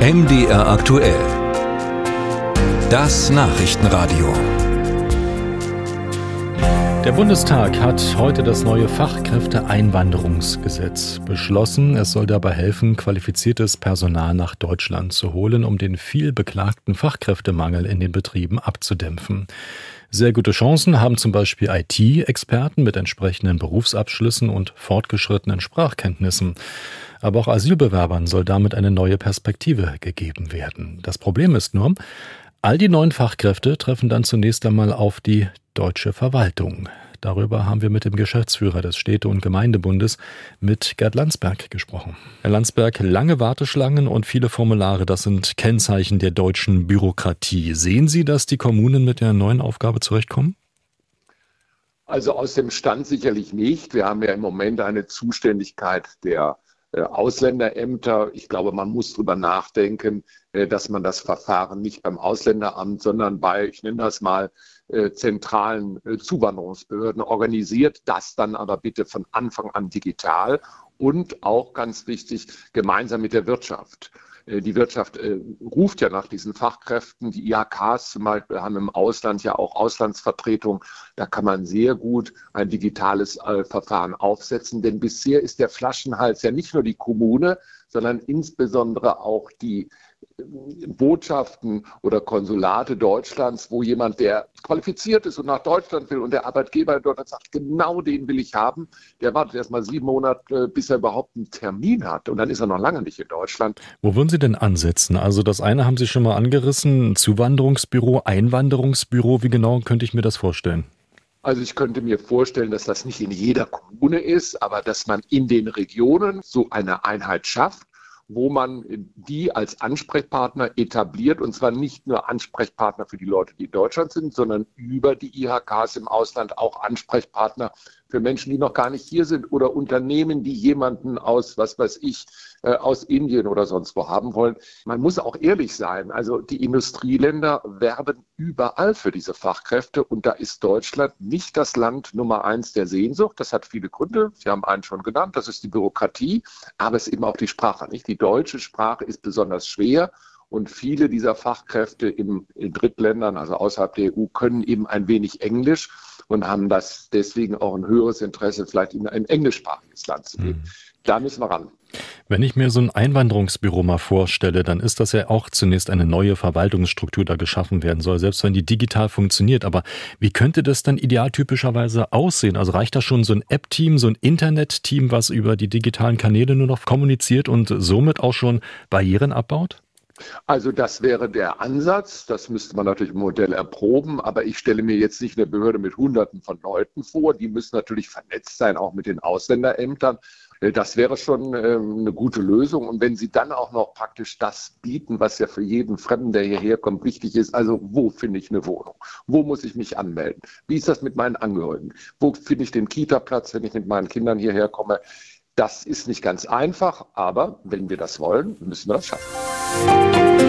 MDR aktuell. Das Nachrichtenradio. Der Bundestag hat heute das neue Fachkräfteeinwanderungsgesetz beschlossen. Es soll dabei helfen, qualifiziertes Personal nach Deutschland zu holen, um den viel beklagten Fachkräftemangel in den Betrieben abzudämpfen. Sehr gute Chancen haben zum Beispiel IT-Experten mit entsprechenden Berufsabschlüssen und fortgeschrittenen Sprachkenntnissen. Aber auch Asylbewerbern soll damit eine neue Perspektive gegeben werden. Das Problem ist nur, all die neuen Fachkräfte treffen dann zunächst einmal auf die deutsche Verwaltung. Darüber haben wir mit dem Geschäftsführer des Städte- und Gemeindebundes, mit Gerd Landsberg, gesprochen. Herr Landsberg, lange Warteschlangen und viele Formulare, das sind Kennzeichen der deutschen Bürokratie. Sehen Sie, dass die Kommunen mit der neuen Aufgabe zurechtkommen? Also aus dem Stand sicherlich nicht. Wir haben ja im Moment eine Zuständigkeit der Ausländerämter. Ich glaube, man muss darüber nachdenken, äh, dass man das Verfahren nicht beim Ausländeramt, sondern bei, ich nenne das mal, äh, zentralen Zuwanderungsbehörden organisiert. Das dann aber bitte von Anfang an digital und auch ganz wichtig gemeinsam mit der Wirtschaft. Äh, die Wirtschaft äh, ruft ja nach diesen Fachkräften. Die IHKs zum Beispiel haben im Ausland ja auch Auslandsvertretung. Da kann man sehr gut ein digitales äh, Verfahren aufsetzen, denn bisher ist der Flaschenhals ja nicht nur die Kommune, sondern insbesondere auch die Botschaften oder Konsulate Deutschlands, wo jemand, der qualifiziert ist und nach Deutschland will und der Arbeitgeber in Deutschland sagt, genau den will ich haben, der wartet erst mal sieben Monate, bis er überhaupt einen Termin hat und dann ist er noch lange nicht in Deutschland. Wo würden Sie denn ansetzen? Also das eine haben Sie schon mal angerissen, Zuwanderungsbüro, Einwanderungsbüro, wie genau könnte ich mir das vorstellen? Also ich könnte mir vorstellen, dass das nicht in jeder Kommune ist, aber dass man in den Regionen so eine Einheit schafft wo man die als Ansprechpartner etabliert und zwar nicht nur Ansprechpartner für die Leute, die in Deutschland sind, sondern über die IHKs im Ausland auch Ansprechpartner für Menschen, die noch gar nicht hier sind oder Unternehmen, die jemanden aus, was weiß ich, äh, aus Indien oder sonst wo haben wollen. Man muss auch ehrlich sein. Also die Industrieländer werben überall für diese Fachkräfte und da ist Deutschland nicht das Land Nummer eins der Sehnsucht. Das hat viele Gründe. Sie haben einen schon genannt. Das ist die Bürokratie, aber es ist eben auch die Sprache. Nicht? Die deutsche Sprache ist besonders schwer und viele dieser Fachkräfte im, in Drittländern, also außerhalb der EU, können eben ein wenig Englisch und haben das deswegen auch ein höheres Interesse, vielleicht in ein englischsprachiges Land zu gehen. Mhm. Da müssen wir ran. Wenn ich mir so ein Einwanderungsbüro mal vorstelle, dann ist das ja auch zunächst eine neue Verwaltungsstruktur, da geschaffen werden soll, selbst wenn die digital funktioniert. Aber wie könnte das dann idealtypischerweise aussehen? Also reicht da schon so ein App-Team, so ein Internet-Team, was über die digitalen Kanäle nur noch kommuniziert und somit auch schon Barrieren abbaut? Also das wäre der Ansatz. Das müsste man natürlich im Modell erproben. Aber ich stelle mir jetzt nicht eine Behörde mit Hunderten von Leuten vor. Die müssen natürlich vernetzt sein, auch mit den Ausländerämtern. Äh, das wäre schon ähm, eine gute Lösung. Und wenn Sie dann auch noch praktisch das bieten, was ja für jeden Fremden, der hierher kommt, wichtig ist, also wo finde ich eine Wohnung? Wo muss ich mich anmelden? Wie ist das mit meinen Angehörigen? Wo finde ich den Kita-Platz, wenn ich mit meinen Kindern hierher komme? Das ist nicht ganz einfach, aber wenn wir das wollen, müssen wir das schaffen.